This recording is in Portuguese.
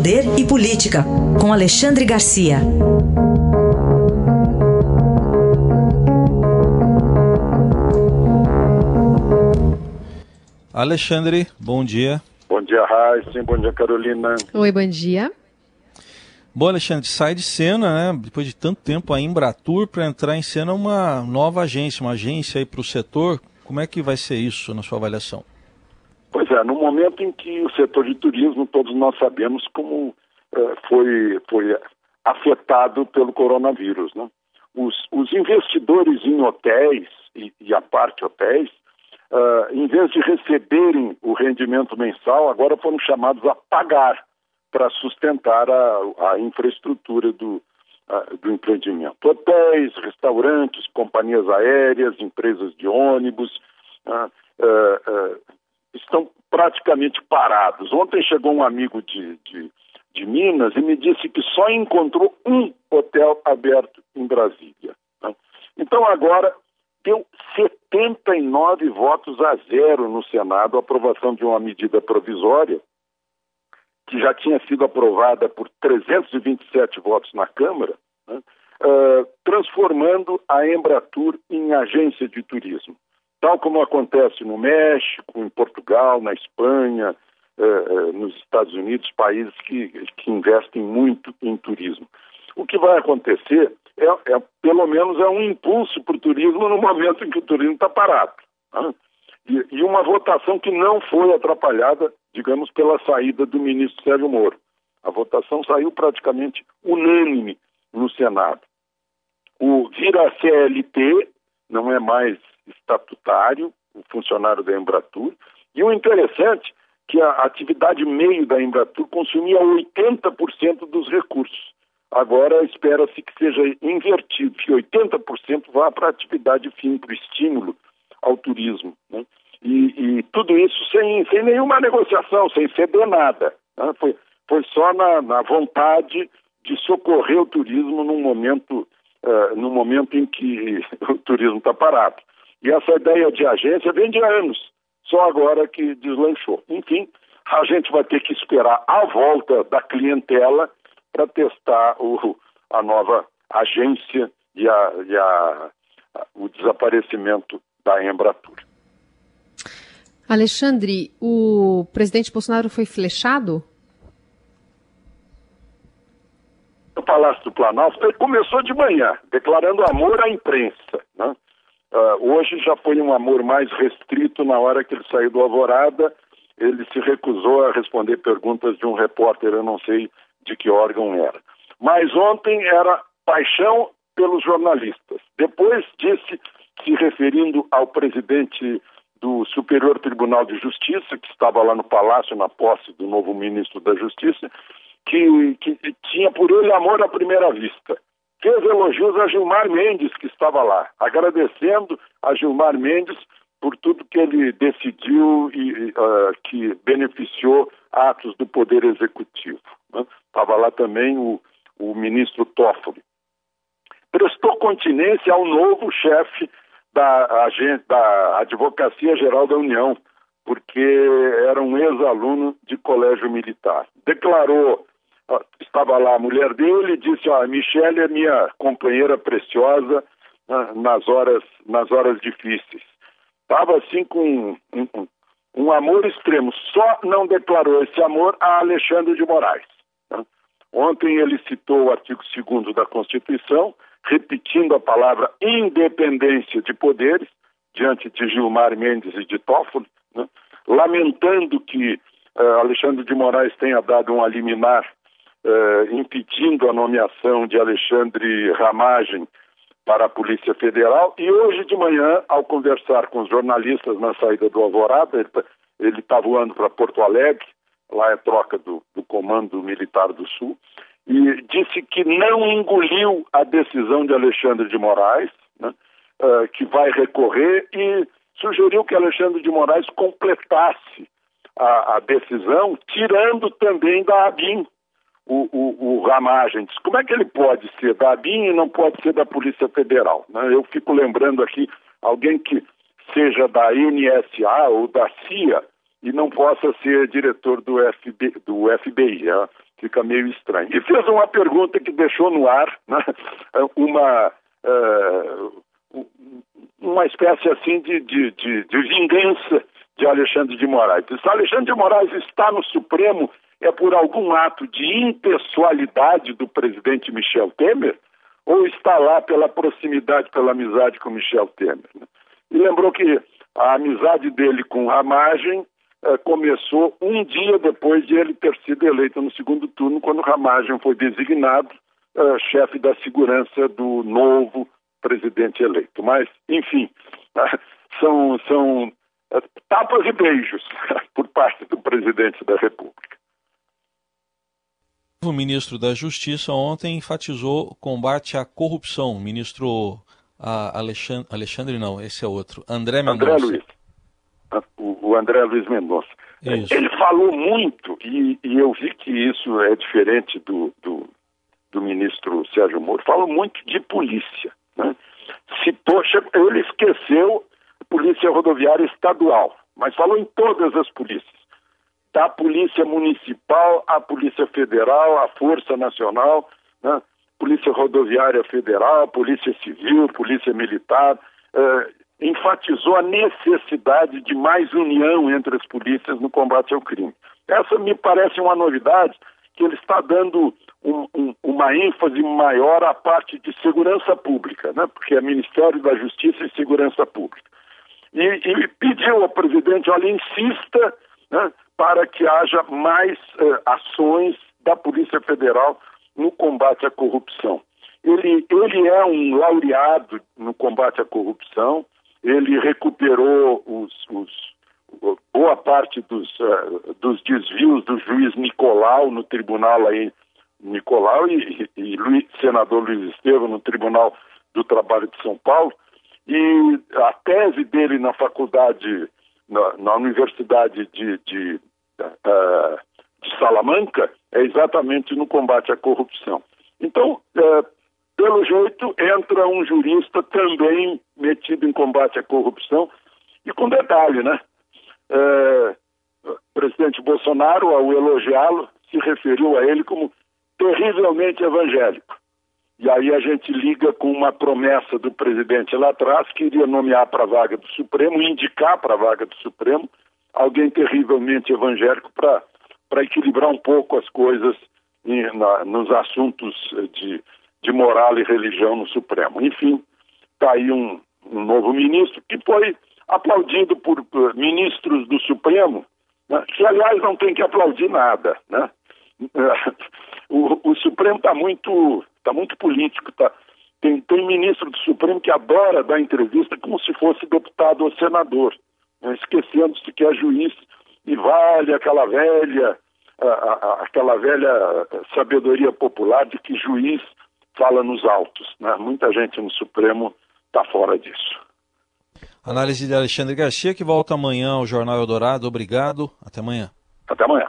Poder e Política, com Alexandre Garcia. Alexandre, bom dia. Bom dia, Raíssa. Bom dia, Carolina. Oi, bom dia. Bom, Alexandre, sai de cena, né? Depois de tanto tempo a Embratur para entrar em cena uma nova agência, uma agência aí para o setor. Como é que vai ser isso na sua avaliação? Pois é, no momento em que o setor de turismo, todos nós sabemos como eh, foi, foi afetado pelo coronavírus. Né? Os, os investidores em hotéis e, e a parte hotéis, uh, em vez de receberem o rendimento mensal, agora foram chamados a pagar para sustentar a, a infraestrutura do, uh, do empreendimento. Hotéis, restaurantes, companhias aéreas, empresas de ônibus. Uh, estão praticamente parados. Ontem chegou um amigo de, de, de, Minas e me disse que só encontrou um hotel aberto em Brasília. Né? Então agora deu 79 votos a zero no Senado a aprovação de uma medida provisória que já tinha sido aprovada por 327 votos na Câmara, né? uh, transformando a Embratur em agência de turismo tal como acontece no México, em Portugal, na Espanha, eh, eh, nos Estados Unidos, países que, que investem muito em turismo. O que vai acontecer é, é pelo menos, é um impulso para o turismo no momento em que o turismo está parado. Né? E, e uma votação que não foi atrapalhada, digamos, pela saída do ministro Sérgio Moro. A votação saiu praticamente unânime no Senado. O vira CLT, não é mais estatutário, o funcionário da Embratur, e o interessante é que a atividade meio da Embratur consumia 80% dos recursos. Agora espera-se que seja invertido, que 80% vá para a atividade fim, para o estímulo ao turismo. Né? E, e, tudo isso sem, sem nenhuma negociação, sem ceder nada. Né? Foi, foi só na, na, vontade de socorrer o turismo num momento, uh, num momento em que o turismo está parado. E essa ideia de agência vem de anos, só agora que deslanchou. Enfim, a gente vai ter que esperar a volta da clientela para testar o, a nova agência e, a, e a, o desaparecimento da Embratur. Alexandre, o presidente Bolsonaro foi flechado? O Palácio do Planalto começou de manhã, declarando amor à imprensa. Né? Uh, hoje já foi um amor mais restrito na hora que ele saiu do Alvorada. Ele se recusou a responder perguntas de um repórter, eu não sei de que órgão era. Mas ontem era paixão pelos jornalistas. Depois disse, se referindo ao presidente do Superior Tribunal de Justiça, que estava lá no Palácio na posse do novo ministro da Justiça, que, que tinha por ele amor à primeira vista fez elogios a Gilmar Mendes, que estava lá, agradecendo a Gilmar Mendes por tudo que ele decidiu e uh, que beneficiou atos do Poder Executivo. Estava né? lá também o, o ministro Toffoli. Prestou continência ao novo chefe da, da Advocacia Geral da União, porque era um ex-aluno de colégio militar. Declarou estava lá a mulher dele e disse, ó, Michelle é minha companheira preciosa né, nas horas, nas horas difíceis. Estava assim com um, um, um, amor extremo, só não declarou esse amor a Alexandre de Moraes. Né? Ontem ele citou o artigo 2 da Constituição, repetindo a palavra independência de poderes, diante de Gilmar Mendes e de Toffoli, né? lamentando que uh, Alexandre de Moraes tenha dado um liminar eh, impedindo a nomeação de Alexandre Ramagem para a Polícia Federal. E hoje de manhã, ao conversar com os jornalistas na saída do Alvorada, ele está voando para Porto Alegre, lá é troca do, do Comando Militar do Sul, e disse que não engoliu a decisão de Alexandre de Moraes, né, uh, que vai recorrer, e sugeriu que Alexandre de Moraes completasse a, a decisão, tirando também da ABIN, o, o, o Ramagem diz, como é que ele pode ser da ABIN e não pode ser da Polícia Federal? Né? Eu fico lembrando aqui alguém que seja da NSA ou da CIA e não possa ser diretor do, FB, do FBI. É, fica meio estranho. E fez uma pergunta que deixou no ar né, uma, uh, uma espécie assim de, de, de, de vingança de Alexandre de Moraes. Se Alexandre de Moraes está no Supremo é por algum ato de impessoalidade do presidente Michel Temer ou está lá pela proximidade, pela amizade com Michel Temer. Né? E lembrou que a amizade dele com Ramagem eh, começou um dia depois de ele ter sido eleito no segundo turno, quando Ramagem foi designado eh, chefe da segurança do novo presidente eleito. Mas, enfim, são, são eh, tapas e beijos por parte do presidente da República. O ministro da Justiça ontem enfatizou o combate à corrupção. O ministro Alexandre, Alexandre não, esse é outro. André Mendonça. André Luiz. O, André Luiz Mendonça. Isso. Ele falou muito, e, e, eu vi que isso é diferente do, do, do ministro Sérgio Moro, falou muito de polícia. Né? Citou, ele esqueceu a Polícia Rodoviária Estadual, mas falou em todas as polícias da Polícia Municipal à Polícia Federal, à Força Nacional, né? Polícia Rodoviária Federal, Polícia Civil, Polícia Militar, eh, enfatizou a necessidade de mais união entre as polícias no combate ao crime. Essa me parece uma novidade, que ele está dando um, um, uma ênfase maior à parte de segurança pública, né? porque é Ministério da Justiça e Segurança Pública. E, e pediu ao presidente, olha, insista para que haja mais eh, ações da Polícia Federal no combate à corrupção. Ele, ele é um laureado no combate à corrupção, ele recuperou os, os, boa parte dos, uh, dos desvios do juiz Nicolau no tribunal aí, Nicolau e, e Luiz, senador Luiz Estevam no Tribunal do Trabalho de São Paulo, e a tese dele na faculdade, na, na Universidade de, de uh, de Salamanca é exatamente no combate à corrupção. Então, uh, pelo jeito, entra um jurista também metido em combate à corrupção. E com detalhe, né? Uh, presidente Bolsonaro, ao elogiá-lo, se referiu a ele como terrivelmente evangélico. E aí a gente liga com uma promessa do presidente lá atrás, que iria nomear para a vaga do Supremo, indicar para a vaga do Supremo alguém terrivelmente evangélico para equilibrar um pouco as coisas em, na, nos assuntos de, de moral e religião no Supremo. Enfim, está aí um, um, novo ministro que foi aplaudido por, por ministros do Supremo, né, que aliás não tem que aplaudir nada, né? O, o Supremo está muito, tá muito político, tá? Tem, tem ministro do Supremo que adora dar entrevista como se fosse deputado ou senador esquecendo-se que é juiz e vale aquela velha, a, a, aquela velha sabedoria popular de que juiz fala nos autos. Né? Muita gente no Supremo está fora disso. Análise de Alexandre Garcia, que volta amanhã ao Jornal Eldorado. Obrigado. Até amanhã. Até amanhã.